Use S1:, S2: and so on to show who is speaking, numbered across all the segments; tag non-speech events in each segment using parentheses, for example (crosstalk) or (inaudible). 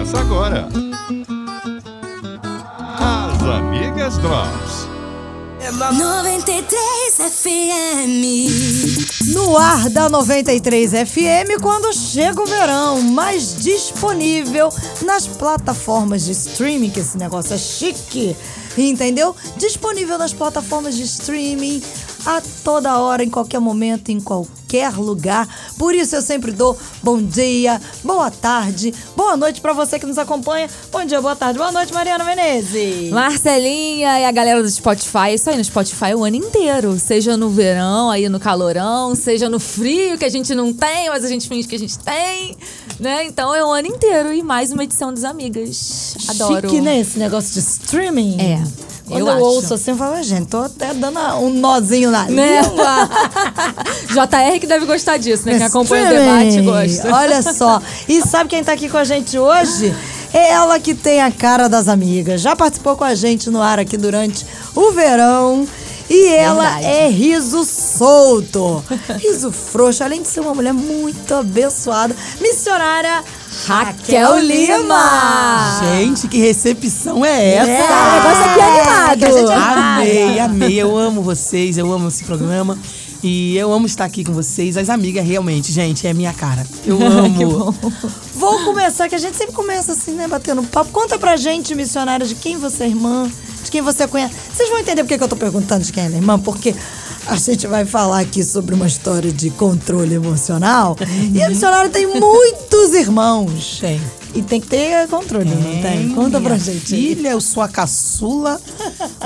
S1: Começa agora. As Amigas Drops.
S2: 93 FM.
S3: No ar da 93 FM, quando chega o verão, mais disponível nas plataformas de streaming, que esse negócio é chique, entendeu? Disponível nas plataformas de streaming a toda hora, em qualquer momento, em qualquer lugar. Por isso eu sempre dou bom dia, boa tarde, boa noite para você que nos acompanha. Bom dia, boa tarde, boa noite, Mariana Menezes.
S4: Marcelinha e a galera do Spotify, isso aí no Spotify o ano inteiro. Seja no verão, aí no calorão, seja no frio que a gente não tem, mas a gente finge que a gente tem, né? Então é o ano inteiro e mais uma edição dos Amigas. Adoro.
S3: Chique, né? Esse negócio de streaming.
S4: É.
S3: Quando
S4: eu,
S3: eu, ouço assim, eu falo, "Ah, gente, tô até dando um nozinho na
S4: Né?
S3: língua. (laughs)
S4: JR que deve gostar disso, né? Quem acompanha o debate gosta.
S3: Olha só. E sabe quem tá aqui com a gente hoje? É ela que tem a cara das amigas. Já participou com a gente no ar aqui durante o verão. E ela
S4: Verdade.
S3: é riso solto, riso frouxo, além de ser uma mulher muito abençoada, missionária Raquel Lima.
S5: Gente, que recepção é essa?
S3: É,
S4: o negócio aqui é animado.
S3: gente é animada.
S5: Amei, amei. Eu amo vocês, eu amo esse programa. E eu amo estar aqui com vocês. As amigas, realmente, gente, é minha cara. Eu (laughs) amo.
S3: Vou começar, que a gente sempre começa assim, né, batendo papo. Conta pra gente, missionária, de quem você é irmã, de quem você conhece. Vocês vão entender por que que eu tô perguntando de quem é irmã, porque a gente vai falar aqui sobre uma história de controle emocional. E a missionária tem muitos irmãos.
S5: Tem.
S3: E tem que ter controle, não tem? Conta pra
S5: Minha
S3: gente. aí.
S5: Filha, eu sou a caçula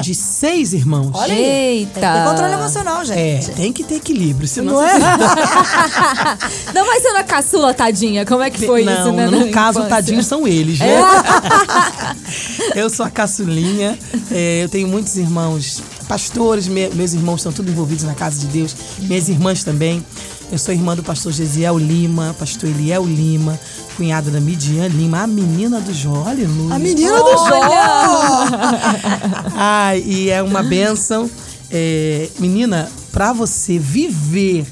S5: de seis irmãos.
S3: Olha aí.
S4: Eita.
S3: Tem que ter controle emocional,
S5: É,
S3: gente.
S5: tem que ter equilíbrio, senão
S3: Não
S5: você-
S3: é? (laughs) (laughs)
S4: Não, mas sendo a caçula, tadinha, como é que foi
S5: não,
S4: isso, né?
S5: no caso,
S4: infância?
S5: tadinhos são eles, né? (laughs) eu sou a caçulinha, é, eu tenho muitos irmãos pastores, me- meus irmãos estão tudo envolvidos na casa de Deus, minhas irmãs também. Eu sou irmã do pastor Gesiel Lima, pastor Eliel Lima, cunhada da Midian Lima, a menina do Jó, aleluia.
S3: A menina do Jó. (laughs)
S5: Ai, e é uma benção. É, menina, pra você viver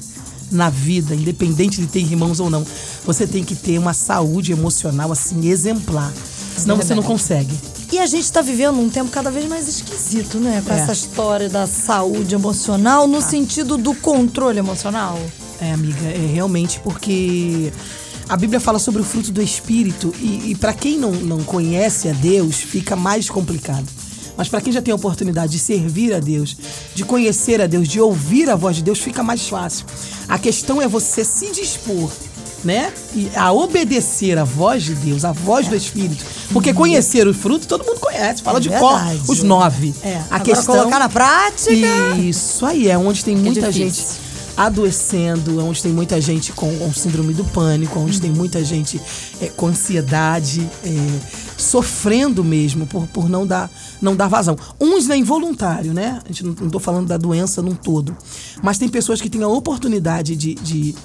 S5: na vida, independente de ter irmãos ou não, você tem que ter uma saúde emocional assim exemplar. Senão você não consegue.
S3: E a gente tá vivendo um tempo cada vez mais esquisito, né? Com
S5: É.
S3: essa história da saúde emocional, no sentido do controle emocional.
S5: É, amiga, é realmente porque a Bíblia fala sobre o fruto do Espírito e, e para quem não, não conhece a Deus, fica mais complicado. Mas para quem já tem a oportunidade de servir a Deus, de conhecer a Deus, de ouvir a voz de Deus, fica mais fácil. A questão é você se dispor, né? E a obedecer a voz de Deus, a voz do Espírito. Porque conhecer o fruto, todo mundo conhece, fala
S3: É
S5: de cor, os nove.
S3: É.
S5: A
S3: Agora
S5: questão
S3: colocar na prática.
S5: isso aí, é onde tem muita
S4: difícil.
S5: gente adoecendo, é onde tem muita gente com, com síndrome do pânico, onde tem muita gente é, com ansiedade, é, sofrendo mesmo por, por não, dar, não dar vazão. Uns é involuntário, né? A gente não, não tô falando da doença num todo. Mas tem pessoas que têm a oportunidade de, de,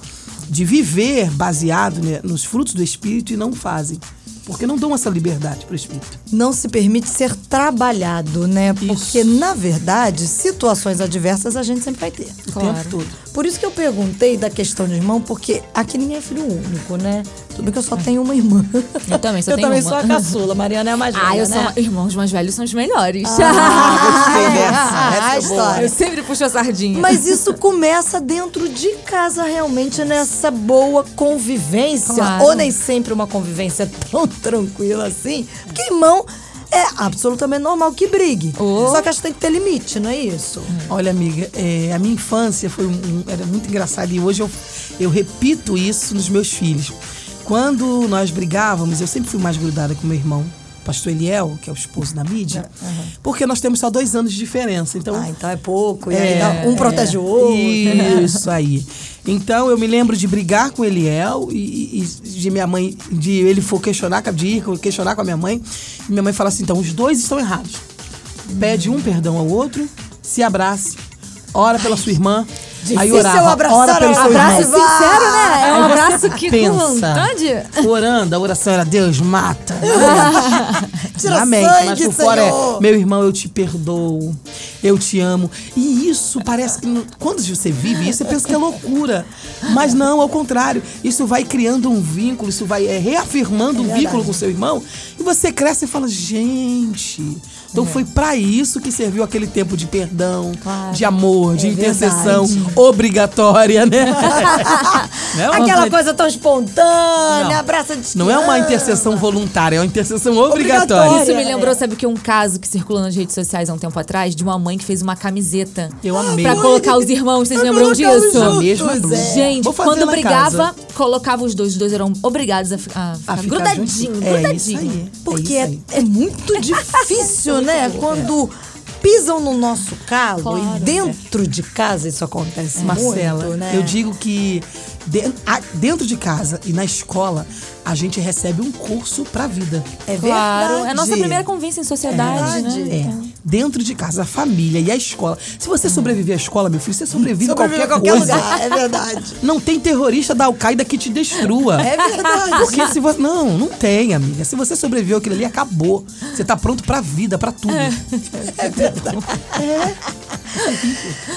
S5: de viver baseado né, nos frutos do Espírito e não fazem. Porque não dão essa liberdade para o Espírito.
S3: Não se permite ser trabalhado, né? Porque, na verdade, situações adversas a gente sempre vai ter.
S5: O tempo todo.
S3: Por isso que eu perguntei da questão de irmão, porque aqui ninguém é filho único, né? Tudo bem que eu só tenho uma irmã.
S4: Eu também só
S3: eu
S4: tenho
S3: também
S4: uma.
S3: sou a caçula, Mariana é a mais velha,
S4: Ah, eu
S3: né?
S4: sou. Irmãos mais velhos são os melhores. (laughs)
S5: Gostei dessa.
S3: Ah,
S5: Essa é
S3: história.
S4: eu sempre puxo a sardinha.
S3: Mas isso começa dentro de casa, realmente, nessa boa convivência.
S4: Claro.
S3: Ou nem sempre uma convivência tão tranquila assim. Porque irmão é absolutamente normal que brigue.
S4: Oh.
S3: Só que acho que tem que ter limite, não é isso?
S5: Olha, amiga, é, a minha infância foi um- um- era muito engraçada e hoje eu, eu repito isso nos meus filhos. Quando nós brigávamos, eu sempre fui mais grudada com meu irmão, pastor Eliel, que é o esposo da mídia, porque nós temos só dois anos de diferença. Então,
S3: Ah, então é pouco.
S5: É,
S3: um protege o outro.
S5: Isso aí. Então eu me lembro de brigar com Eliel e, e de minha mãe, de ele for questionar, de ir questionar com a minha mãe. E minha mãe fala assim: então, os dois estão errados. Pede um perdão ao outro, se abrace, ora pela sua irmã, Aí
S3: Difícil
S5: orava,
S3: abraçar
S5: ora
S4: Abraço sincero, né? É um
S5: Aí
S4: abraço que com
S5: pensa,
S4: vontade.
S5: Orando, a oração era Deus, mata. (laughs)
S3: Tira
S5: Amém.
S3: sangue,
S5: Mas por fora
S3: Senhor.
S5: é, meu irmão, eu te perdoo, eu te amo. E isso parece que, quando você vive isso, você pensa que é loucura. Mas não, ao contrário. Isso vai criando um vínculo, isso vai é, reafirmando um vínculo com seu irmão. E você cresce e fala, gente... Então foi pra isso que serviu aquele tempo de perdão,
S4: Claro.
S5: de amor, de
S3: É
S5: intercessão
S3: verdade.
S5: Obrigatória, né? (laughs) Não é uma
S3: Aquela
S5: coisa-
S3: coisa tão espontânea,
S5: Não.
S3: abraça de
S5: Não é uma intercessão voluntária, é uma intercessão obrigatória.
S3: Obrigatória.
S4: Isso me
S3: É.
S4: lembrou, sabe que um caso que circulou nas redes sociais há um tempo atrás, de uma mãe que fez uma camiseta.
S5: Eu amei.
S4: Pra colocar os irmãos, vocês
S3: Pra
S4: lembram disso?
S5: Na mesma blusa.
S3: é.
S4: Gente, quando brigava,
S5: casa.
S4: colocava os dois. Os dois eram obrigados a, a ficar
S5: A ficar
S4: grudadinho,
S5: juntinho. É isso
S4: grudadinho.
S5: aí.
S3: Porque
S5: é
S3: é,
S5: isso aí.
S3: é muito (laughs) difícil, né? Quando pisam no nosso calo
S4: Claro.
S3: e dentro de casa isso acontece
S5: Marcela,
S3: muito, né?
S5: eu digo que de- a- dentro de casa e na escola, a gente recebe um curso pra vida.
S3: é
S4: Claro,
S3: verdade.
S4: é a nossa primeira convivência em sociedade,
S3: verdade.
S4: né?
S5: É. Dentro de casa, a família e a escola. Se você sobreviver à escola, meu filho, você sobrevive, a
S3: Sobrevive
S5: qualquer,
S3: a qualquer
S5: coisa.
S3: lugar, é verdade.
S5: Não tem terrorista da Al-Qaeda que te destrua.
S3: É verdade.
S5: Porque se você. Não, não tem, amiga. Se você sobreviveu aquilo ali, acabou. Você tá pronto pra vida, pra tudo. (laughs)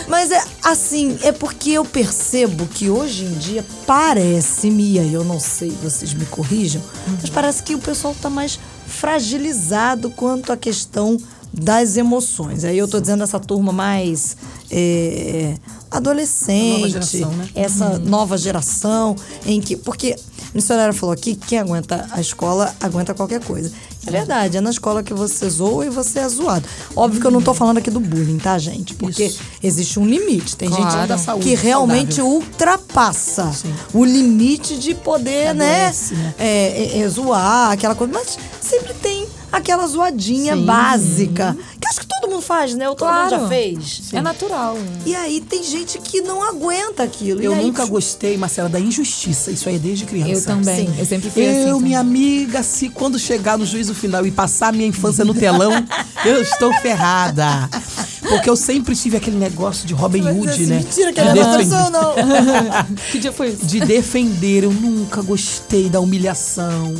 S3: Mas é assim, é porque eu percebo que hoje em dia parece-me, e aí eu não sei, vocês me corrijam, mas parece que o pessoal tá mais fragilizado quanto à questão das emoções. Aí eu tô dizendo essa turma mais é, adolescente,
S5: Nova geração, né?
S3: essa nova geração em que. Porque a missionária falou aqui que quem aguenta a escola aguenta qualquer coisa. É verdade, é na escola que você zoa e você é zoado. Óbvio que eu não tô falando aqui do bullying, tá, gente? Porque
S5: Isso.
S3: existe um limite. Tem
S4: Claro.
S3: gente
S5: Da saúde
S3: que realmente
S5: saudável.
S3: ultrapassa
S5: Sim.
S3: o limite de poder, né,
S5: Adoece, né?
S3: é, é, é, zoar, aquela coisa. Mas sempre tem aquela zoadinha
S5: Sim.
S3: básica. Que acho que todo mundo faz, né? O todo mundo já fez.
S4: É natural.
S3: E aí tem gente que não aguenta aquilo.
S5: Eu
S3: e aí,
S5: nunca gostei, Marcela, da injustiça. Isso aí é desde criança.
S4: Eu também.
S3: Sim.
S4: Eu sempre fui assim.
S5: Eu, minha amiga, se quando chegar no juízo final e passar a minha infância no telão, eu estou ferrada. (laughs) Porque eu sempre tive aquele negócio de Robin Hood,
S3: assim,
S5: né?
S3: Mentira que
S5: de
S3: ela não não. (laughs)
S4: Que dia foi isso?
S5: de defender. Eu nunca gostei da humilhação,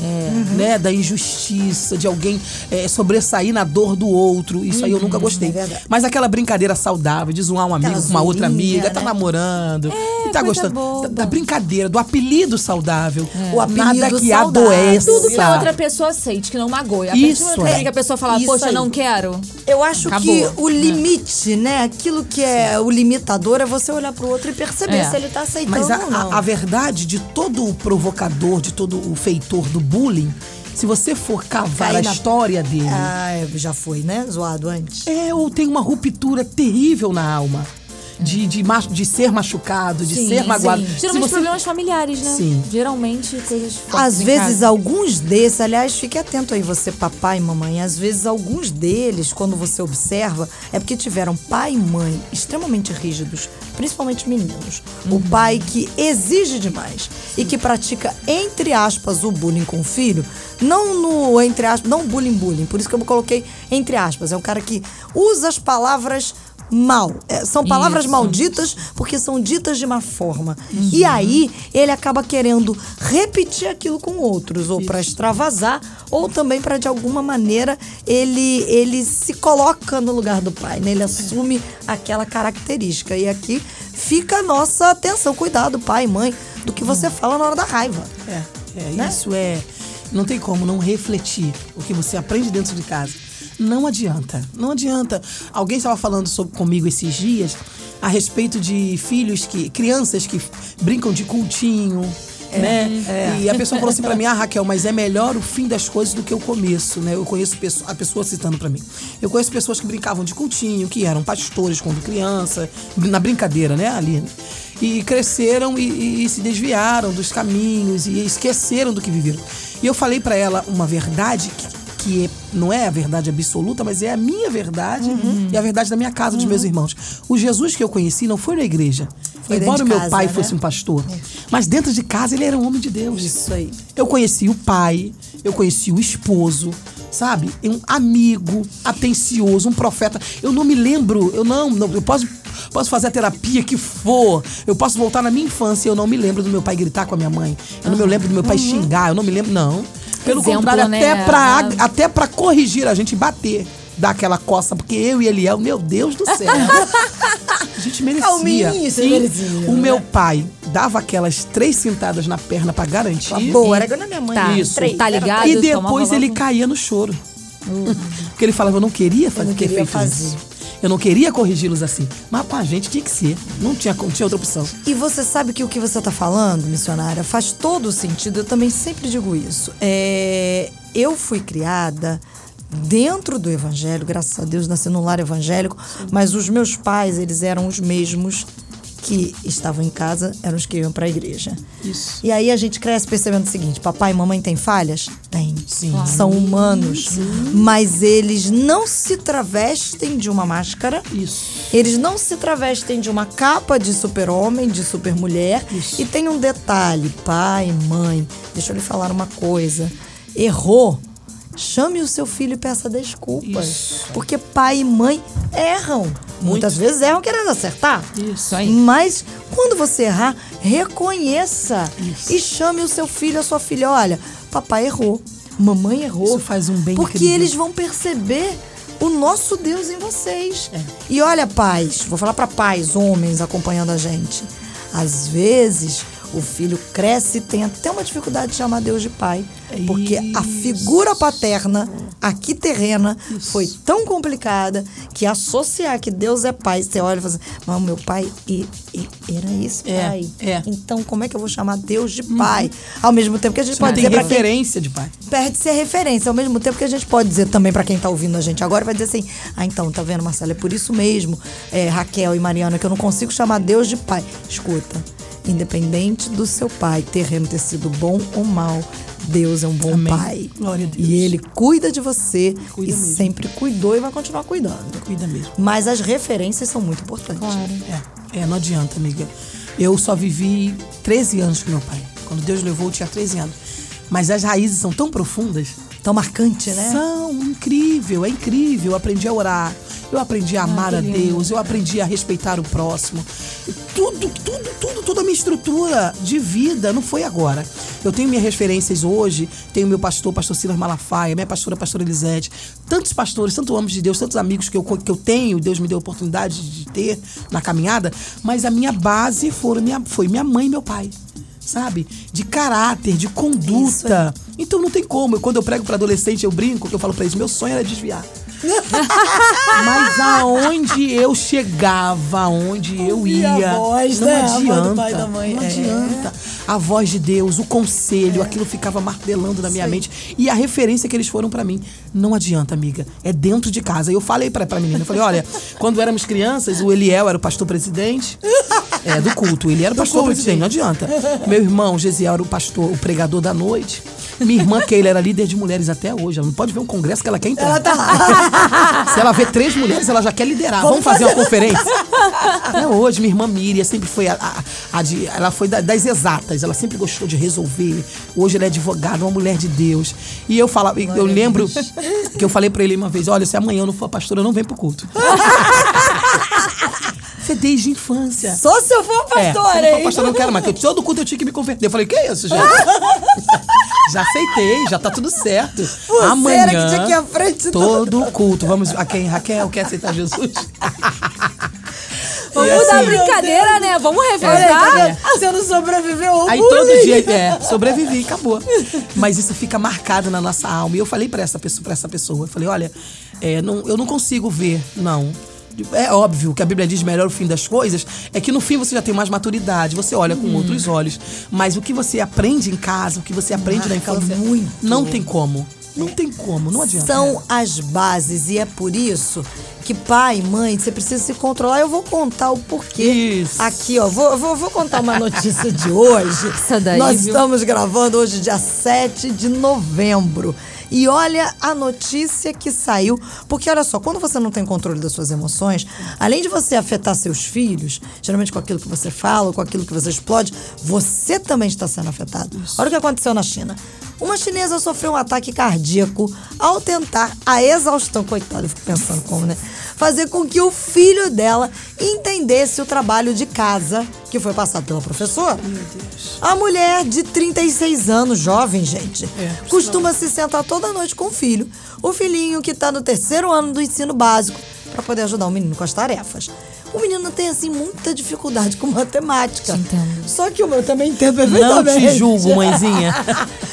S5: né? Da injustiça, de alguém é, sobressair na dor do outro. Isso aí eu nunca gostei.
S3: é.
S5: Mas aquela brincadeira saudável, de zoar um amigo
S3: Aquela
S5: com uma outra
S3: zoeirinha,
S5: amiga, tá
S3: né?
S5: namorando. e tá gostando.
S4: boba.
S5: Da, brincadeira, do apelido saudável.
S3: O apelido
S5: Nada que
S3: saudável.
S5: adoeça.
S4: Tudo que a outra pessoa aceite, que não magoe. A
S5: Isso, é.
S4: que a pessoa fala,
S3: Isso
S4: poxa,
S3: aí.
S4: não quero.
S3: Eu acho
S4: Acabou.
S3: que o limite, né? Aquilo que é o limitador é você olhar pro outro e perceber
S4: É.
S3: se ele tá aceitando
S5: Mas a,
S3: ou não.
S5: a- a verdade de todo o provocador, de todo o feitor do bullying, se você for cavar
S3: Cair
S5: a
S3: na-
S5: história dele,
S3: Ah, é, já foi, né? Zoado antes.
S5: é ou tem uma ruptura terrível na alma. De, de, machu- de ser machucado, de
S3: Sim,
S5: ser magoado.
S4: Sim. Geralmente
S5: você-
S4: problemas familiares, né?
S5: Sim.
S4: Geralmente coisas
S3: Às vezes,
S4: casa.
S3: alguns desses, aliás, fique atento aí, você, papai e mamãe. Às vezes, alguns deles, quando você observa, é porque tiveram pai e mãe extremamente rígidos, principalmente meninos. O pai que exige demais e que pratica, entre aspas, o bullying com o filho, não no, entre aspas, não bullying, bullying. Por isso que eu coloquei entre aspas. É um cara que usa as palavras mal. É, são palavras
S4: Isso.
S3: malditas porque são ditas de má forma. E aí ele acaba querendo repetir aquilo com outros, ou para extravasar, ou também para de alguma maneira ele ele se coloca no lugar do pai, né? Ele assume aquela característica. E aqui fica a nossa atenção, cuidado, pai, mãe, do que você fala na hora da raiva.
S5: É, é
S3: Né?
S5: isso é. Não tem como não refletir o que você aprende dentro de casa. Não adianta, não adianta. Alguém estava falando sobre, comigo esses dias a respeito de filhos que. crianças que brincam de cultinho. né? E a pessoa falou assim pra mim, ah, Raquel, mas é melhor o fim das coisas do que o começo, né? Eu conheço a pessoa citando pra mim. Eu conheço pessoas que brincavam de cultinho, que eram pastores quando criança, na brincadeira, né, Aline? E cresceram e, e- e se desviaram dos caminhos e esqueceram do que viveram. E eu falei pra ela uma verdade que que é- não é a verdade absoluta, mas é a minha verdade e a verdade da minha casa, dos meus irmãos. O Jesus que eu conheci não foi na igreja.
S3: Foi
S5: Embora o meu
S3: casa,
S5: pai
S3: né?
S5: fosse um pastor. Mas dentro de casa ele era um homem de Deus.
S3: Isso aí.
S5: Eu conheci o pai, eu conheci o esposo, sabe? Um amigo, atencioso, um profeta. Eu não me lembro, eu não, não eu posso posso fazer a terapia que for. Eu posso voltar na minha infância e eu não me lembro do meu pai gritar com a minha mãe. Eu não me lembro do meu pai xingar, eu não me lembro, não. Pelo
S4: Exemplo,
S5: contrário,
S4: né?
S5: até, pra,
S4: Ah.
S5: até pra corrigir a gente bater. Dar aquela coça, porque eu e Eliel, meu Deus do céu. (laughs) a gente merecia.
S3: Calminho, você
S5: Sim.
S3: merecia,
S5: O
S3: né?
S5: meu pai dava aquelas três cintadas na perna pra garantir.
S3: Boa, era igual na minha mãe.
S4: Tá,
S5: Isso.
S3: Três.
S4: tá ligado?
S5: E depois
S4: logo-
S5: ele caía no choro. Porque ele falava, eu não queria fazer
S3: não
S5: ter
S3: queria fazer.
S5: Eu não queria corrigi-los assim. Mas pra gente tinha que ser. Não tinha, não tinha outra opção.
S3: E você sabe que o que você está falando, missionária, faz todo sentido. Eu também sempre digo isso. É, eu fui criada dentro do evangelho, graças a Deus, nasci num lar evangélico, mas os meus pais, eles eram os mesmos que estavam em casa, eram os que iam para a igreja.
S5: Isso.
S3: E aí a gente cresce percebendo o seguinte: papai e mamãe têm falhas? Tem.
S5: Sim.
S3: São humanos. Mas eles não se travestem de uma máscara.
S5: Isso.
S3: Eles não se travestem de uma capa de super-homem, de super-mulher. E tem um detalhe, pai, mãe, deixa eu lhe falar uma coisa. Errou. Chame o seu filho e peça desculpas.
S5: Isso.
S3: Porque pai e mãe erram. Muitas vezes erram querendo acertar.
S4: Isso aí.
S3: Mas quando você errar, reconheça
S5: Isso.
S3: e chame o seu filho, a sua filha. Olha, papai errou, mamãe errou.
S5: Isso faz um bem
S3: Porque
S5: incrível.
S3: eles vão perceber o nosso Deus em vocês.
S5: É.
S3: E olha, pais, vou falar para pais, homens acompanhando a gente. Às vezes o filho cresce e tem até uma dificuldade de chamar Deus de pai. Porque a
S5: Isso.
S3: figura paterna, aqui terrena, foi tão complicada que associar que Deus é pai, você olha e fala assim, mas meu pai e, e- era esse
S5: É,
S3: pai.
S5: é.
S3: Então como é que eu vou chamar Deus de pai? Ao mesmo tempo que a gente
S5: Você
S3: pode dizer quem
S5: referência de pai.
S3: perde-se a referência. Ao mesmo tempo que a gente pode dizer também pra quem tá ouvindo a gente agora, vai dizer assim: ah, então, tá vendo, Marcela? É por isso mesmo, é, Raquel e Mariana, que eu não consigo chamar Deus de pai. Escuta, independente do seu pai terreno ter sido bom ou mal, Deus é um bom
S5: Amém.
S3: pai.
S5: Glória a Deus.
S3: E ele cuida de você
S5: Cuida
S3: e
S5: mesmo.
S3: sempre cuidou e vai continuar cuidando.
S5: Cuida mesmo.
S3: Mas as referências são muito importantes.
S5: É, é, não adianta, amiga. Eu só vivi 13 anos com meu pai. Quando Deus levou, eu tinha 13 anos. Mas as raízes são tão profundas.
S3: Tão marcante, né?
S5: São incrível, é incrível. Eu aprendi a orar, eu aprendi a amar a Deus, eu aprendi a respeitar o próximo. Tudo, tudo, tudo, toda a minha estrutura de vida não foi agora. Eu tenho minhas referências hoje, tenho meu pastor, pastor Silas Malafaia, minha pastora, pastora Elisete, tantos pastores, tantos homens de Deus, tantos amigos que eu, que eu tenho, Deus me deu a oportunidade de ter na caminhada, mas a minha base foram minha, foi minha mãe e meu pai. Sabe? De caráter, de conduta. Então não tem como. Eu, quando eu prego para adolescente, eu brinco, que eu falo para eles, meu sonho era desviar. (laughs) Mas aonde eu chegava, aonde eu ia,
S3: a voz,
S5: não
S3: né? A voz do
S5: adianta.
S3: pai da mãe.
S5: Não
S3: É.
S5: adianta. A voz de Deus, o conselho, aquilo ficava martelando na minha mente. E a referência que eles foram pra mim. Não adianta, amiga. É dentro de casa. E eu falei pra, pra menina, eu falei, olha, quando éramos crianças, o Eliel era o pastor presidente. É, do culto. Ele era o pastor presidente, não adianta. Meu irmão, Gesiel, era o pastor, o pregador da noite. Minha irmã, Keila, era líder de mulheres até hoje. Ela não pode ver um congresso que ela quer entrar.
S3: Ela tá lá. (laughs)
S5: Se ela vê três mulheres, ela já quer liderar. Vamos, fazer, uma conferência? Não, hoje, minha irmã Miriam sempre foi a, a- a de. Ela foi da- das exatas. Ela sempre gostou de resolver. Hoje ela é advogada, uma mulher de Deus. E eu falava, eu lembro que eu falei pra ele uma vez: olha, se amanhã eu não for pastora, não vem pro culto. (laughs) Foi desde a infância.
S3: Só se eu for
S5: É,
S3: pastor,
S5: se não for
S3: hein?
S5: pastor, eu não quero mais. Todo culto eu tinha que me converter. Eu falei, que isso, gente? (laughs) já aceitei, já tá tudo certo. Amanhã,
S3: era que tinha que ir à frente
S5: todo culto. Vamos, a quem? Raquel, quer aceitar Jesus? (laughs)
S4: Vamos
S5: assim,
S4: brincadeira, né? Vamos revelar.
S3: vendo? Você não sobreviveu ao
S5: Aí
S3: bullying.
S5: todo dia, é, sobrevivi, acabou. Mas isso fica marcado na nossa alma. E eu falei pra essa pessoa, pra essa pessoa, eu falei, olha, é, não- eu não consigo ver, não. É óbvio que a Bíblia diz melhor o fim das coisas, é que no fim você já tem mais maturidade, você olha com outros olhos. Mas o que você aprende em casa, o que você aprende na
S3: Marca
S5: infância,
S3: muito.
S5: não tem como. Não tem como, não adianta.
S3: São as bases e é por isso que pai e mãe, você precisa se controlar. Eu vou contar o porquê.
S5: Isso.
S3: Aqui, ó, vou, vou, vou contar uma notícia de (laughs) hoje.
S4: Essa daí,
S3: Nós
S4: viu?
S3: estamos gravando hoje, dia 7 de novembro. E olha a notícia que saiu, porque olha só, quando você não tem controle das suas emoções, além de você afetar seus filhos, geralmente com aquilo que você fala, com aquilo que você explode, você também está sendo afetado. Olha o que aconteceu na China. Uma chinesa sofreu um ataque cardíaco ao tentar a exaustão, coitada, eu fico pensando como, né? fazer com que o filho dela entendesse o trabalho de casa que foi passado pela professora. A mulher de 36 anos, jovem, gente, costuma se sentar toda noite com o filho, o filhinho que está no terceiro ano do ensino básico, para poder ajudar o menino com as tarefas. O menino tem, assim, muita dificuldade com matemática.
S4: Entendo.
S3: Só que o meu também entendo
S5: Não
S3: perfeitamente.
S5: te (laughs) julgo, mãezinha.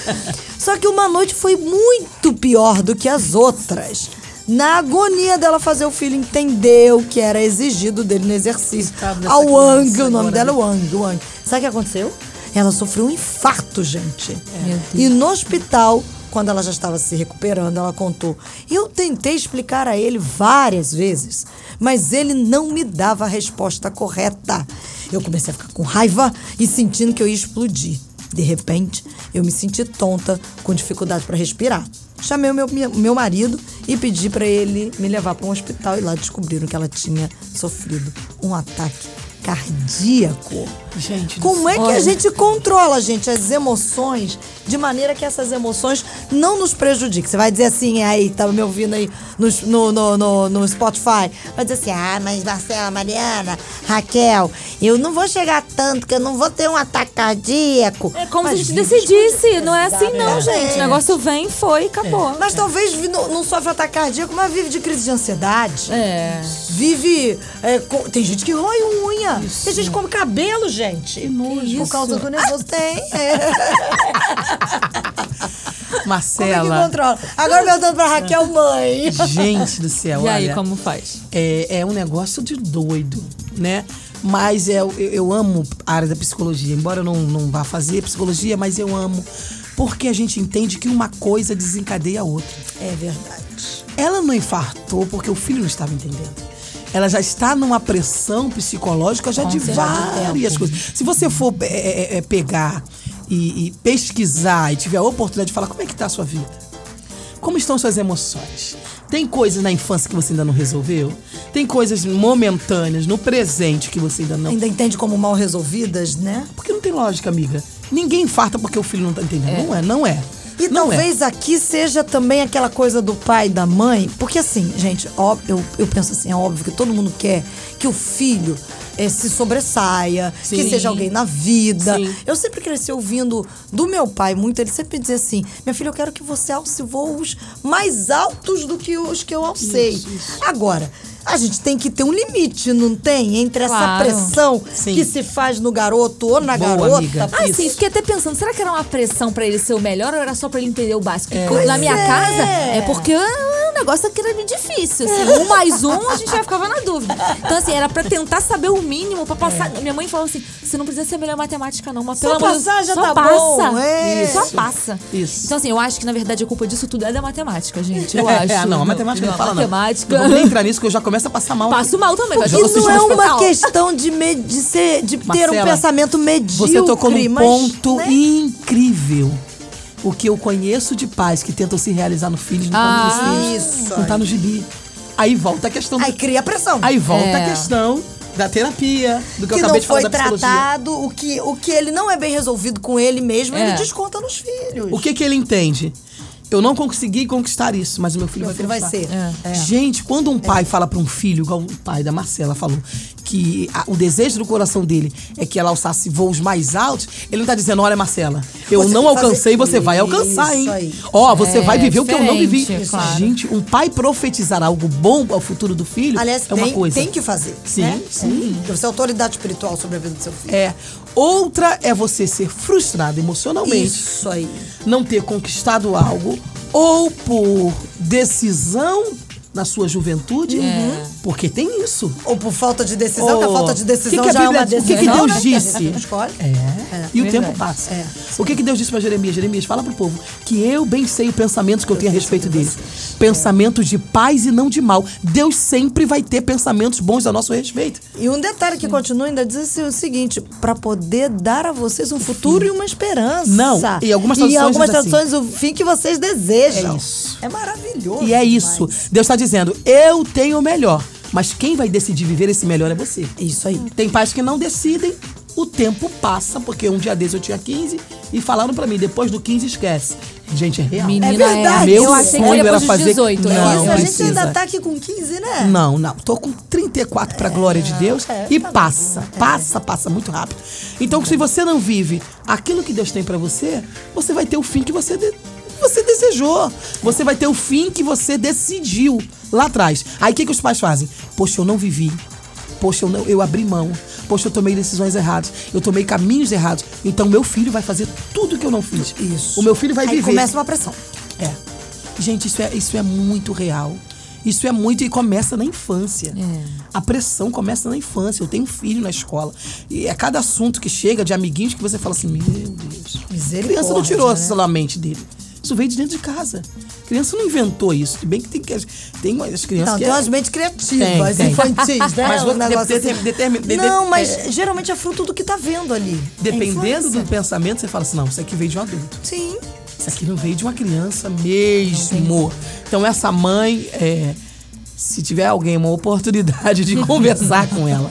S5: (laughs)
S3: Só que uma noite foi muito pior do que as outras. Na agonia dela fazer o filho entender o que era exigido dele no exercício.
S5: Dessa
S3: A Wang,
S5: criança
S3: o nome dela é? Wang, Wang. Sabe o que aconteceu? Ela sofreu um infarto, gente.
S4: Meu Deus.
S3: E no hospital, quando ela já estava se recuperando, ela contou: Eu tentei explicar a ele várias vezes, mas ele não me dava a resposta correta. Eu comecei a ficar com raiva e sentindo que eu ia explodir. De repente, eu me senti tonta, com dificuldade para respirar. Chamei o meu, meu marido e pedi para ele me levar para um hospital e lá descobriram que ela tinha sofrido um ataque cardíaco.
S5: Gente,
S3: Como é que a gente controla, gente, as emoções de maneira que essas emoções não nos prejudiquem? Você vai dizer assim, aí, tá me ouvindo aí no, no, no, no- Spotify, vai dizer assim, ah, mas Marcela, Mariana, Raquel, eu não vou chegar tanto, que eu não vou ter um ataque cardíaco.
S4: É como se a gente
S3: Mas,
S4: decidisse. Não é assim, não,
S3: É.
S4: gente. O negócio vem, foi, acabou.
S3: Mas talvez não, não sofre ataque cardíaco, mas vive de crise de ansiedade.
S4: É.
S3: Vive. é, co- tem gente que rói unha. Tem gente que come cabelo, gente.
S5: nojo.
S3: Por causa do nervoso. Tem. É. (laughs) Como é que
S5: Marcela.
S3: controla? Agora perguntando pra Raquel, mãe.
S5: Gente do céu,
S4: E aí,
S5: olha,
S4: como faz?
S5: é, é um negócio de doido, né? Mas é, eu, eu amo a área da psicologia. Embora eu não, não vá fazer psicologia, mas eu amo. Porque a gente entende que uma coisa desencadeia a outra.
S3: É verdade.
S5: Ela não infartou porque o filho não estava entendendo. Ela já está numa pressão psicológica já
S4: Com
S5: de várias coisas. Se você for é, é, é, pegar e, e pesquisar e tiver a oportunidade de falar como é que está a sua vida, como estão suas emoções? Tem coisas na infância que você ainda não resolveu? Tem coisas momentâneas, no presente, que você ainda não.
S3: Ainda entende como mal resolvidas, né?
S5: Porque não tem lógica, amiga. Ninguém infarta porque o filho não tá entendendo. Não é, não é.
S3: E
S5: não é.
S3: talvez aqui seja também aquela coisa do pai e da mãe, porque assim, gente, ó, eu, eu penso assim, é óbvio que todo mundo quer que o filho eh, se sobressaia, que
S5: Sim.
S3: seja alguém na vida.
S5: Sim.
S3: Eu sempre cresci ouvindo do meu pai muito, ele sempre dizia assim: minha filha, eu quero que você alce voos mais altos do que os que eu alcei. Agora. A gente tem que ter um limite, não tem? Entre essa
S4: Claro.
S3: pressão
S5: Sim.
S3: que se faz no garoto ou na
S5: Boa,
S3: garota.
S5: amiga.
S4: Ah,
S5: Isso.
S4: sim, fiquei até pensando, será que era uma pressão pra ele ser o melhor ou era só pra ele entender o básico?
S3: Pois
S4: na minha
S3: é.
S4: casa é porque ah, negócio aqui era meio difícil. Assim, um mais um, a gente já ficava na dúvida. Então, assim, era pra tentar saber o mínimo, pra passar. Minha mãe falou assim: você não precisa ser melhor em matemática, não, mas
S3: Só
S4: pelo amor
S3: já
S4: só
S3: tá
S4: passa.
S3: bom, é.
S4: Só passa.
S5: Isso.
S4: Então, assim, eu acho que na verdade a culpa disso tudo é da matemática, gente. Eu (laughs)
S5: É,
S4: acho.
S5: é, não, a matemática não, fala
S4: matemática.
S5: não. Não vou nem entrar nisso que eu já começo a passar mal.
S4: Passo mal também, mas
S3: E
S4: eu assisto
S3: não é uma questão de, me- de, ser, de ter um
S5: Marcela,
S3: pensamento medíocre.
S5: Você tocou num
S3: mas,
S5: ponto
S3: né?
S5: incrível. O que eu conheço de pais que tentam se realizar no filho não
S4: Ah,
S5: tá nos filhos.
S3: isso
S5: Não tá no gibi. Aí volta a questão.
S3: Aí cria pressão.
S5: Aí volta
S4: É.
S5: a questão da terapia, do que, eu
S3: que
S5: acabei
S3: não
S5: de falar
S3: foi
S5: da psicologia.
S3: tratado, o que, o que ele não é bem resolvido com ele mesmo,
S4: É.
S3: ele desconta nos filhos.
S5: O que que ele entende? Eu não consegui conquistar isso, mas o meu filho
S3: Meu
S5: vai
S3: filho vai ser. É.
S5: Gente, quando um pai fala pra um filho, igual o pai da Marcela falou, que a- o desejo do coração dele é que ela alçasse voos mais altos, ele não tá dizendo, olha, Marcela, eu
S3: Você
S5: não alcancei, você vai alcançar, hein?
S3: aí.
S5: Ó, você
S4: É,
S5: vai viver o que eu não vivi.
S4: diferente, claro.
S5: Gente, um pai profetizar algo bom ao futuro do filho
S3: Aliás,
S5: é uma
S3: tem,
S5: coisa.
S3: tem que fazer.
S5: Sim,
S3: né?
S5: sim.
S3: Porque você é autoridade espiritual sobre a vida do seu filho.
S5: É. Outra é você ser frustrado emocionalmente.
S3: Isso aí.
S5: não ter conquistado algo ou por decisão na sua juventude, porque tem isso.
S3: Ou por falta de decisão, que a falta de decisão
S5: que que a
S3: já é
S5: Bíblia
S3: uma
S5: diz? O
S3: decisão.
S5: que que Deus
S3: né?
S5: Disse?
S3: gente escolhe.
S5: É. e o
S3: verdade.
S5: tempo passa.
S3: É.
S5: O que, que Deus disse para Jeremias? Jeremias, fala pro povo que eu bem sei os pensamentos que eu tenho a respeito dele. Pensamentos de paz e não de mal. Deus sempre vai ter pensamentos bons a nosso respeito.
S3: E um detalhe que continua ainda diz assim, o seguinte, para poder dar a vocês um futuro e uma esperança.
S5: Não, e algumas
S3: E em
S5: traduções
S3: algumas
S5: diz assim.
S3: traduções o fim que vocês desejam.
S5: É isso.
S3: É maravilhoso.
S5: E é isso.
S3: demais.
S5: Deus está dizendo: eu tenho o melhor. Mas quem vai decidir viver esse melhor é você.
S3: Isso aí.
S5: Tem pais que não decidem o tempo passa, porque um dia desses eu tinha 15 e falaram pra mim, depois do 15 esquece. Gente, é real.
S4: Menina,
S3: É verdade.
S5: Meu
S4: eu achei
S5: sonho
S4: era
S5: fazer-
S4: 18.
S5: Não,
S4: eu
S3: Isso, a gente ainda tá aqui com 15, né?
S5: Não, não. Tô com 34 pra glória de Deus
S3: é,
S5: e
S3: tá
S5: passa, passa, passa muito rápido. Então, se você não vive aquilo que Deus tem pra você, você vai ter o fim que você de- você desejou. Você vai ter o fim que você decidiu lá atrás. Aí o que, que os pais fazem? Poxa, eu não vivi. Poxa, eu, não, eu abri mão. Poxa, eu tomei decisões erradas. Eu tomei caminhos errados. Então, meu filho vai fazer tudo que eu não fiz.
S3: Isso.
S5: O meu filho vai
S3: Aí
S5: viver.
S3: começa uma pressão.
S5: É. Gente, isso é, isso é muito real. Isso é muito e começa na infância.
S3: É.
S5: A pressão começa na infância. Eu tenho um filho na escola. E é cada assunto que chega de amiguinhos que você fala assim: Meu Deus. A
S3: Misericórdia,
S5: criança não tirou
S3: né?
S5: da mente dele. Isso veio de dentro de casa. A criança não inventou isso. Bem que tem, que- tem as crianças
S3: Não,
S5: que.
S3: tem
S5: é-
S3: umas mentes criativas,
S5: Tem,
S3: infantis, né? (laughs)
S5: Mas
S3: Um
S5: vou-
S3: negócio assim.
S5: determin- de-
S3: Não, mas
S5: é-
S3: geralmente é fruto do que tá vendo ali. É
S5: Dependendo
S3: influência.
S5: do pensamento, você fala assim: Não, isso aqui veio de um adulto.
S3: Sim.
S5: Isso aqui não veio de uma criança mesmo. Então, essa mãe, é, se tiver alguém uma oportunidade de (laughs) conversar com ela,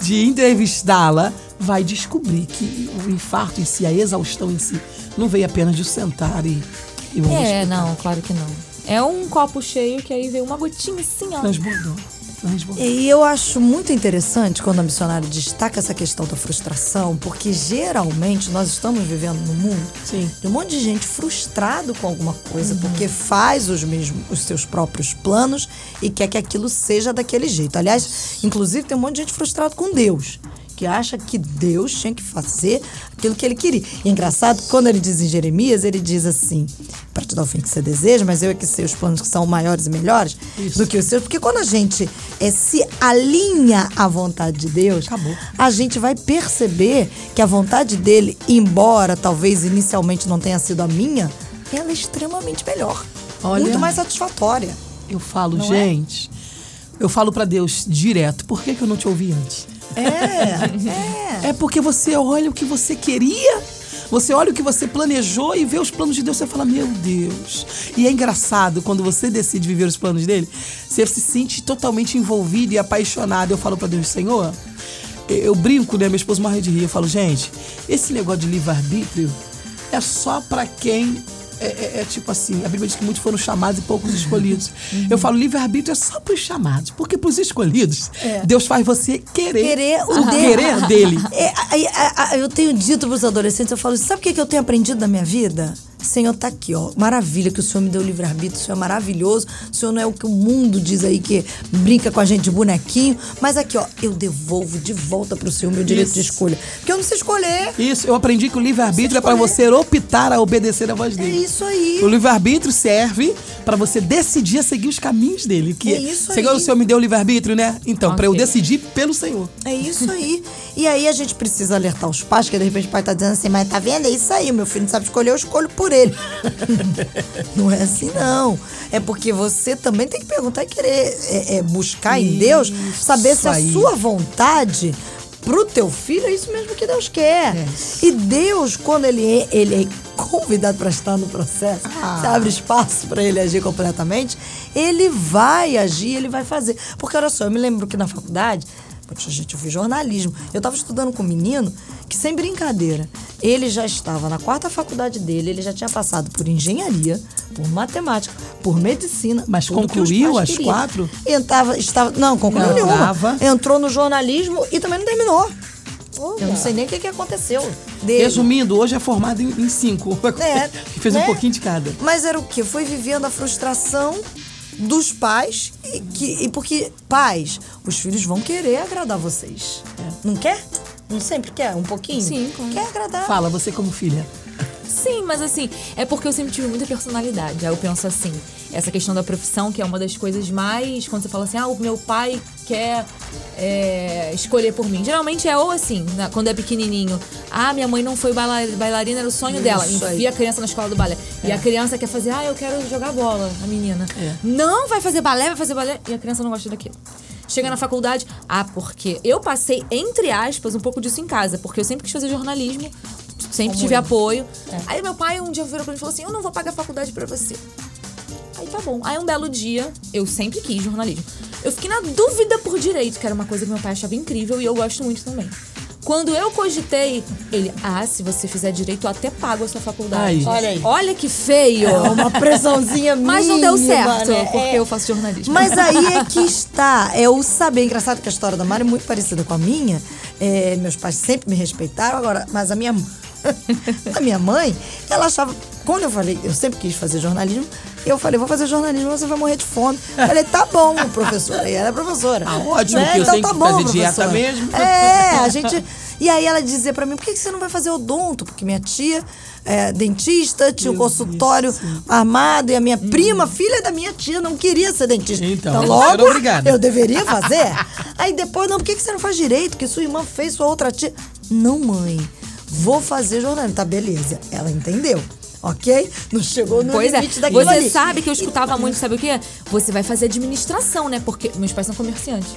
S5: de entrevistá-la, vai descobrir que o infarto em si, a exaustão em si, não veio apenas de sentar e, e vamos
S4: É,
S5: discutir.
S4: não, claro que não. É um copo cheio que aí veio uma gotinha assim, ó.
S5: Transbordou. Transbordou.
S3: E eu acho muito interessante quando a missionária destaca essa questão da frustração, porque geralmente nós estamos vivendo num mundo
S5: Sim.
S3: de um monte de gente frustrado com alguma coisa, porque faz os mesmos os seus próprios planos e quer que aquilo seja daquele jeito. Aliás, inclusive tem um monte de gente frustrado com Deus. Que acha que Deus tinha que fazer aquilo que ele queria. E é engraçado, quando ele diz em Jeremias, ele diz assim: para te dar o fim que você deseja, mas eu é que sei os planos que são maiores e melhores do que os seus. Porque quando a gente eh, se alinha à vontade de Deus,
S5: Acabou.
S3: a gente vai perceber que a vontade dele, embora talvez inicialmente não tenha sido a minha, ela é extremamente melhor.
S5: Olha.
S3: Muito mais satisfatória.
S5: Eu falo,
S3: Não é?
S5: gente, eu falo pra Deus direto, por que, que eu não te ouvi antes?
S3: É, é.
S5: É porque você olha o que você queria, você olha o que você planejou e vê os planos de Deus, você fala, meu Deus. E é engraçado, quando você decide viver os planos dele, você se sente totalmente envolvido e apaixonado. Eu falo pra Deus, Senhor, eu brinco, né? Minha esposa morre de rir. Eu falo, gente, esse negócio de livre-arbítrio é só pra quem. É, é- é tipo assim, a Bíblia diz que muitos foram chamados e poucos escolhidos. Eu falo, livre-arbítrio é só pros chamados, porque pros escolhidos, Deus faz você querer,
S3: Querer o dele.
S5: querer dele.
S3: É, eu tenho dito pros adolescentes, eu falo, sabe o que, que eu tenho aprendido na minha vida? Senhor, tá aqui, ó. Maravilha que o Senhor me deu livre-arbítrio, o Senhor é maravilhoso. O Senhor não é o que o mundo diz aí, que brinca com a gente de bonequinho. Mas aqui, ó, eu devolvo de volta pro Senhor o meu direito de
S5: Isso.
S3: escolha. Porque eu não sei escolher.
S5: Isso, eu aprendi que o livre-arbítrio é para você optar a obedecer a voz
S3: É
S5: dele.
S3: isso aí.
S5: O livre-arbítrio serve para você decidir a seguir os caminhos dele. Que
S3: É isso
S5: Senhor,
S3: aí.
S5: o Senhor me deu o livre-arbítrio, né? Então, para eu decidir pelo Senhor.
S3: É isso aí. E aí a gente precisa alertar os pais, que de repente o pai tá dizendo assim, mas tá vendo? É isso aí, meu filho não sabe escolher, eu escolho por ele. (laughs) não é assim, não. É porque você também tem que perguntar e querer é, é, buscar em Deus, saber se a
S5: aí.
S3: sua vontade pro teu filho é isso mesmo que Deus quer. E Deus, quando ele é, ele é convidado para estar no processo,
S5: Ah.
S3: você abre espaço para ele agir completamente, ele vai agir, ele vai fazer. Porque olha só, eu me lembro que na faculdade, poxa, gente, eu fiz jornalismo, eu estava estudando com um menino que, sem brincadeira, ele já estava na quarta faculdade dele, ele já tinha passado por engenharia, por matemática, por medicina.
S5: Mas concluiu as quatro?
S3: Entrava, estava, não, concluiu
S5: Não,
S3: nenhuma.
S5: dava.
S3: Entrou no jornalismo e também não terminou. Eu não sei nem o que, que aconteceu dele.
S5: Resumindo, hoje é formado em, em cinco.
S3: É, (laughs)
S5: Fez
S3: né?
S5: um pouquinho de cada.
S3: Mas era o quê? Foi vivendo a frustração dos pais e, que, e porque pais, os filhos vão querer agradar vocês. Não quer? Não sempre quer? Um pouquinho?
S4: Sim.
S3: Quer agradar.
S5: Fala, você como filha.
S4: Sim, mas assim, é porque eu sempre tive muita personalidade. Aí eu penso assim, essa questão da profissão, que é uma das coisas mais. Quando você fala assim, ah, o meu pai quer é, escolher por mim. Geralmente é ou assim, na- quando é pequenininho, ah, minha mãe não foi baila- bailarina, era o sonho dela.
S3: Isso aí.
S4: Enfia a criança na escola do balé. E a criança quer fazer, ah, eu quero jogar bola, a menina. Não vai fazer balé, vai fazer balé. E a criança não gosta daquilo. Chega na faculdade, ah, porque eu passei, entre aspas, um pouco disso em casa, porque eu sempre quis fazer jornalismo, sempre tive apoio. Aí meu pai um dia virou pra mim e falou assim: Eu não vou pagar a faculdade pra você. Aí tá bom. Aí um belo dia, eu sempre quis jornalismo. Eu fiquei na dúvida por direito, que era uma coisa que meu pai achava incrível e eu gosto muito também. Quando eu cogitei, ele, ah, se você fizer direito, eu até pago a sua faculdade.
S5: Ai.
S3: Olha aí.
S4: Olha que feio.
S3: É uma pressãozinha (laughs)
S4: Mas não deu
S3: mínima,
S4: certo,
S3: né?
S4: porque
S3: É.
S4: eu faço jornalismo.
S3: Mas aí é (laughs) que está. É o saber. Engraçado que a história da Mari é muito parecida com a minha. É, meus pais sempre me respeitaram, agora, mas a minha, (laughs) a minha mãe, ela achava. Quando eu falei, eu sempre quis fazer jornalismo, eu falei, vou fazer jornalismo, você vai morrer de fome. Eu falei, tá bom, (laughs) professora. E ela é professora.
S5: Ah, ótimo,
S3: Né?
S5: que eu
S3: então tá
S5: que
S3: bom,
S5: fazer dieta
S3: professora.
S5: mesmo.
S3: É, a (laughs) gente. E aí ela dizia pra mim, por que você não vai fazer odonto? Porque minha tia é dentista, tinha um consultório armado, e a minha prima, filha da minha tia, não queria ser dentista.
S5: Então,
S3: então logo, eu deveria fazer. aí depois, não, por que você não faz direito? Que sua irmã fez, sua outra tia. Não, mãe, vou fazer jornalismo. Tá, beleza. Ela entendeu. Ok? Não chegou no
S4: Pois é,
S3: limite daquilo
S4: você
S3: ali.
S4: sabe que eu escutava muito, sabe o quê? Você vai fazer administração, né? Porque meus pais são comerciantes.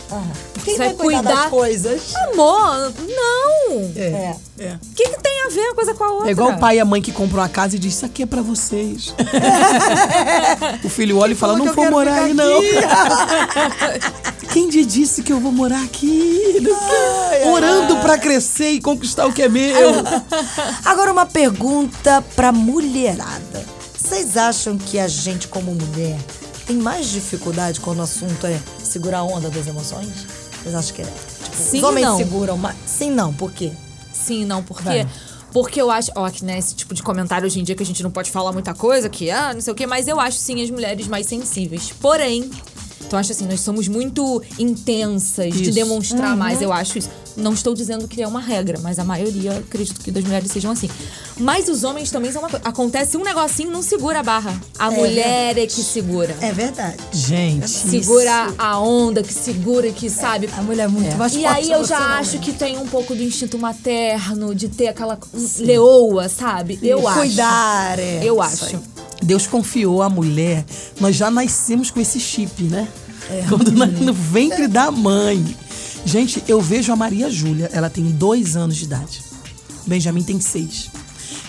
S3: Quem
S4: Você
S3: vai,
S4: vai
S3: cuidar, das
S4: cuidar-
S3: coisas?
S4: Amor, não!
S3: É.
S5: É.
S4: O que, que tem a ver uma coisa com a outra?
S5: É igual o pai e a mãe que compram uma casa e diz, isso aqui é pra vocês. (laughs) o filho olha e fala, não vou morar aí, não. (laughs) Quem te disse que eu vou morar aqui? Não quero. Orando pra crescer e conquistar o que é meu. (laughs)
S3: Agora uma pergunta pra mulherada. Vocês acham que a gente, como mulher, tem mais dificuldade quando o assunto é segurar a onda das emoções? Vocês acham que é? Tipo,
S4: Sim
S3: os homens
S4: não.
S3: seguram mais? Sim, não. Por quê?
S4: Sim, não, porque.
S3: Vai.
S4: Porque eu acho, ó, que né, esse tipo de comentário hoje em dia que a gente não pode falar muita coisa, que ah, não sei o quê, mas eu acho sim as mulheres mais sensíveis. Porém, então acho assim, nós somos muito intensas de
S5: Isso.
S4: demonstrar mais, eu acho isso. Não estou dizendo que é uma regra, mas a maioria, acredito que das mulheres sejam assim. Mas os homens também são uma coisa. Acontece um negocinho, não segura a barra. A mulher é que segura.
S3: É verdade.
S5: Gente,
S4: Segura a onda, que segura, que sabe.
S3: A mulher é muito mais
S4: E aí eu já acho que tem um pouco do instinto materno, de ter aquela leoa, sabe? Eu acho.
S3: Cuidar, é.
S4: Eu
S3: Isso
S4: acho.
S5: Deus confiou a mulher, nós já nascemos com esse chip, né?
S3: É.
S5: Quando na- no ventre da mãe. Gente, eu vejo a Maria Júlia, ela tem dois anos de idade. Benjamin tem seis.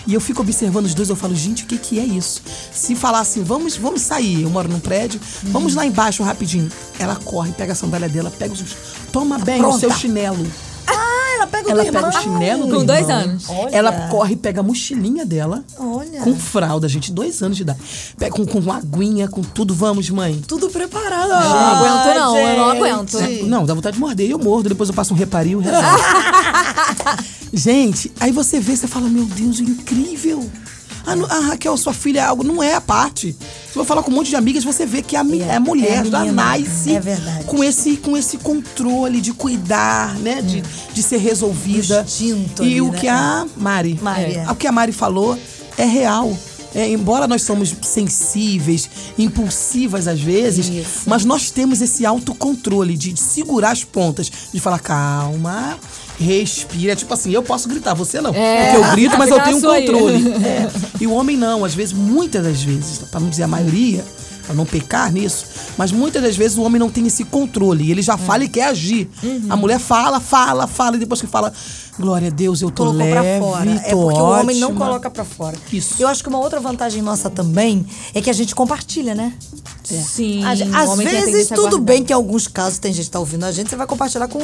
S5: E eu fico observando os dois, eu falo, gente, o que, que é isso? Se falar assim, vamos, vamos sair, eu moro num prédio, vamos lá embaixo rapidinho. Ela corre, pega a sandália dela, pega os. Toma bem o
S3: Pronta.
S5: seu chinelo.
S3: Ela pega o
S5: Ela pega o chinelo do
S4: Com dois
S5: irmão.
S4: anos.
S3: Olha.
S5: Ela corre, pega a mochilinha dela.
S3: Olha.
S5: Com fralda, gente, dois anos de idade. Pega com, com uma aguinha, com tudo. Vamos, mãe.
S3: Tudo preparado.
S4: Eu não aguento, não. Eu não aguento.
S5: Não, dá vontade de morder. Eu mordo, depois eu passo um reparinho. resolve. (laughs) gente, aí você vê, você fala, meu Deus, incrível. Ah, não- a Raquel, sua filha é algo. Não é a parte. Se eu falar com um monte de amigas, você vê que a,
S3: É,
S5: a mulher
S3: é
S5: já
S3: menina.
S5: nasce
S3: É verdade.
S5: com esse, com esse controle de cuidar, né? De, de ser resolvida.
S3: Instinto
S5: E
S3: ali,
S5: o
S3: né?
S5: que a Mari,
S3: Mari,
S5: é,
S3: é.
S5: o que a Mari falou é real. É, embora nós somos sensíveis, impulsivas às vezes,
S3: Isso.
S5: mas nós temos esse autocontrole de, de segurar as pontas, de falar, calma, respira. Tipo assim, eu posso gritar, você não.
S4: É.
S5: Porque eu grito, mas eu tenho um controle. É. E o homem não, às vezes, muitas das vezes, pra não dizer a maioria, pra não pecar nisso, mas muitas das vezes o homem não tem esse controle. Ele já fala e quer agir.
S3: Uhum.
S5: A mulher fala, fala, fala, e depois que fala, glória a Deus, eu tô
S3: colocou
S5: leve,
S3: pra fora. É porque o homem não
S5: ótima."
S3: coloca pra fora.
S5: Isso.
S3: Eu acho que uma outra vantagem nossa também é que a gente compartilha, né?
S4: Sim.
S3: Às, vezes, tudo bem que em alguns casos tem gente que tá ouvindo a gente, você vai compartilhar com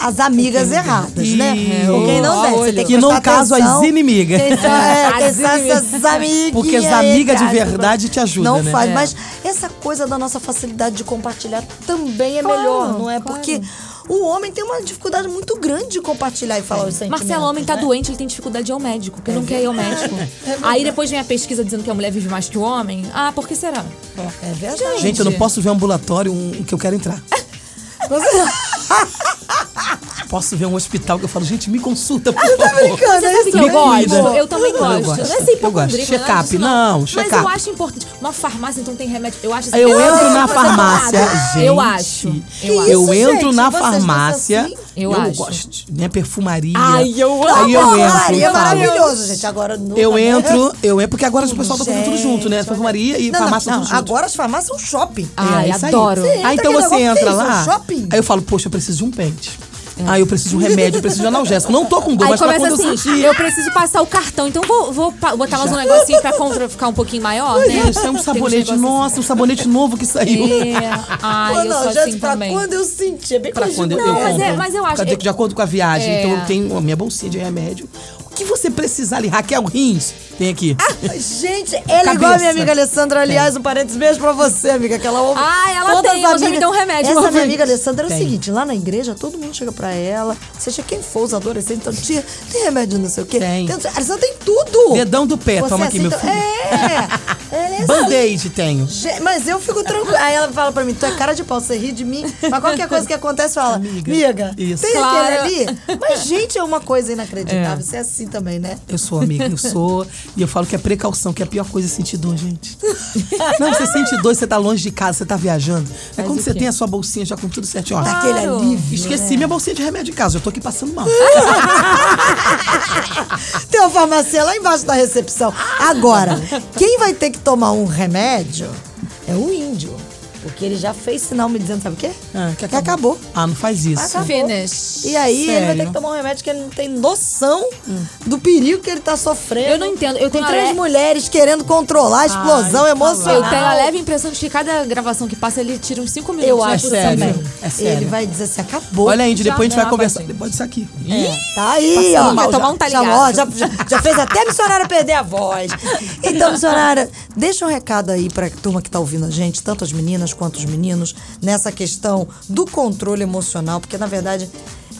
S3: as amigas erradas, né?
S5: Isso.
S3: Com quem não deve. Você tem que,
S5: Que caso, as
S3: atenção.
S5: inimigas.
S3: Quem são, é, quem (laughs)
S4: As
S3: são essas amiguinhas.
S5: Porque as amigas de verdade te ajudam,
S3: Não
S5: né?
S3: faz,
S4: É.
S3: mas essa coisa da nossa facilidade de compartilhar também é
S4: Claro,
S3: melhor, não é?
S4: claro.
S3: Porque o homem tem uma dificuldade muito grande de compartilhar e falar os sentimentos.
S4: Marcelo, o homem tá
S3: né?
S4: doente, ele tem dificuldade de ir ao médico, porque não quer ir ao médico. Aí depois vem a pesquisa dizendo que a mulher vive mais que o homem. Ah, por que será?
S3: É verdade.
S5: Gente, eu não posso ver um ambulatório um, que eu quero entrar. (laughs) Posso ver um hospital que eu falo, gente, me consulta, por favor.
S3: brincando, é isso
S4: que eu
S5: Me
S4: gosto?
S5: cuida.
S4: Eu também
S5: Eu
S4: gosto. Não é
S5: Eu gosto. Check-up, não,
S4: Mas
S5: check-up.
S4: eu acho importante. Uma farmácia, então, tem remédio. Eu acho assim,
S5: eu
S4: não
S5: entro na farmácia, gente.
S4: Eu acho. Eu
S5: Eu,
S4: acho.
S5: Entro
S3: gente,
S5: na farmácia.
S3: assim?
S4: Eu acho.
S5: gosto. Minha perfumaria.
S4: Ai, eu
S5: Aí eu
S4: amo.
S5: entro.
S3: Perfumaria é
S5: eu
S3: maravilhoso, gente. Agora no
S5: Eu entro, eu entro, porque agora o pessoal tá fazendo tudo junto, né? Perfumaria e
S3: Não,
S5: farmácia
S3: não,
S5: tudo
S3: não.
S5: junto.
S3: Agora as farmácias são shopping.
S4: Ai,
S5: É
S4: adoro.
S5: Aí então você entra
S3: é
S5: lá.
S3: shopping.
S5: Aí eu falo, poxa, eu preciso de um pente. Ah, eu preciso de um remédio, eu preciso de um analgésico. Não tô com dor,
S4: Aí
S5: mas pra
S4: começa
S5: quando eu
S4: assim,
S5: sentir...
S4: eu preciso passar o cartão, então vou, vou botar mais um negocinho pra contra ficar um pouquinho maior, né?
S5: Isso é um sabonete,
S4: negocinhos
S5: nossa, um sabonete novo que saiu.
S4: assim. É. Ai, eu
S3: não,
S4: sou assim
S3: pra
S4: também.
S3: quando eu sentir, é bem
S5: Pra quando eu, eu
S3: mulher.
S4: mas é-
S5: compro.
S4: mas eu acho-
S5: Cadê- De acordo com a viagem.
S4: É.
S5: Então eu tenho a minha bolsinha de remédio. O que você precisar ali, Raquel Rins, tem aqui.
S3: Gente, (laughs) ela é igual a minha amiga Alessandra. Aliás, um parênteses beijo pra você, amiga, que ela ouve.
S4: Ah, ela
S3: todas
S4: tem,
S3: as
S4: ela já me
S3: amigas-
S4: deu um remédio
S3: Essa minha amiga Alessandra é o
S5: Tem.
S3: seguinte: lá na igreja, todo mundo chega pra ela, seja quem for os adolescentes, então, tia, tem remédio não sei o quê?
S5: Tem.
S3: A Alessandra tem tudo.
S5: Dedão do pé,
S3: Você
S5: toma aqui, meu filho.
S3: É, ela é (laughs) assim.
S5: Band-aid tenho.
S3: Mas eu fico tranquila. Aí ela fala pra mim, tu é cara de pau, você ri de mim. Mas qualquer coisa que acontece, fala, amiga,
S5: Isso.
S3: tem
S4: Claro.
S3: aquele ali? Mas, gente, é uma coisa inacreditável. Você é assim também, né?
S5: Eu sou amiga, eu sou. E eu falo que é precaução, que é a pior coisa é sentir dor, gente. Não, você sente dor, você tá longe de casa, você tá viajando. É quando você tem a sua bolsinha já com tudo certinho. Ó,
S3: Aquele
S4: Claro.
S3: alívio.
S5: Esqueci
S3: né?
S5: minha bolsinha de remédio em casa, eu tô aqui passando mal. (laughs)
S3: Tem uma farmácia lá embaixo da recepção. Agora, quem vai ter que tomar um remédio é o índio. Porque ele já fez sinal me dizendo, sabe o quê?
S5: Ah,
S3: que acabou.
S5: Ah, não faz isso.
S3: Acabou.
S4: Finish.
S3: E aí ele vai ter
S5: Sério?
S3: que tomar um remédio que ele não tem noção do perigo que ele tá sofrendo.
S4: Eu não entendo, eu tenho
S3: três
S4: le-
S3: mulheres querendo controlar a explosão
S5: Ai,
S3: emocional.
S4: Eu tenho a leve impressão de que cada gravação que passa, ele tira uns 5 minutos.
S3: Eu acho
S4: por
S5: sério.
S4: também.
S5: É sério.
S3: Ele vai dizer assim, acabou.
S5: Olha, Indy,
S4: Já
S5: depois a gente vai conversar.
S4: vai sim.
S5: Depois disso aqui.
S3: Tá aí,
S4: Passando
S3: ó.
S4: mal, vai tomar um tá
S3: ó, já, já, já fez até a missionária perder a voz. (laughs) Então, missionária, deixa um recado aí pra turma que tá ouvindo a gente, tanto as meninas quanto os meninos, nessa questão do controle emocional, porque na verdade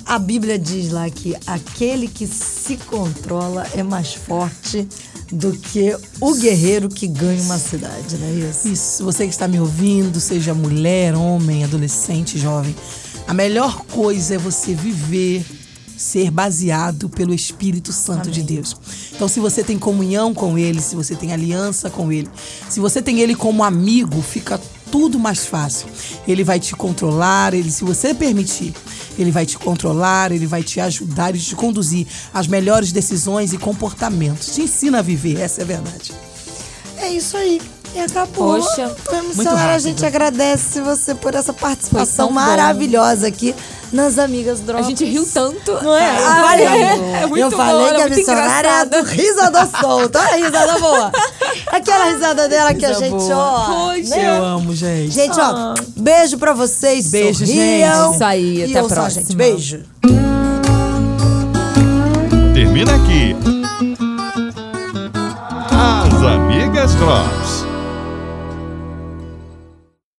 S3: a Bíblia diz lá que aquele que se controla é mais forte do que o guerreiro que ganha uma cidade, não é isso?
S5: Isso, você que está me ouvindo, seja mulher, homem, adolescente, jovem, a melhor coisa é você viver, ser baseado pelo Espírito Santo de Deus. Então, se você tem comunhão com Ele, se você tem aliança com Ele, se você tem Ele como amigo, fica tudo mais fácil. Ele vai te controlar, ele, se você permitir, ele vai te controlar, ele vai te ajudar e te conduzir às melhores decisões e comportamentos. Te ensina a viver, essa é a verdade.
S3: É isso aí. E acabou.
S4: Poxa,
S5: muito
S3: missionária, a gente agradece você por essa participação maravilhosa aqui nas Amigas Drops.
S4: A gente riu tanto.
S3: Não é? Eu
S4: Ah,
S3: falei,
S4: é muito
S3: eu falei que
S4: é
S3: a missionária é do risada solta. Olha a risada boa. Aquela risada dela que a gente,
S5: boa.
S3: ó.
S4: Poxa.
S3: né?
S5: Eu amo, gente.
S3: Gente, ó, beijo pra vocês.
S5: Beijo,
S3: sorriam.
S5: gente.
S4: Isso aí,
S3: E
S4: até a
S3: ouçam
S4: próxima.
S3: gente. Beijo.
S1: Termina aqui. As Amigas Drops.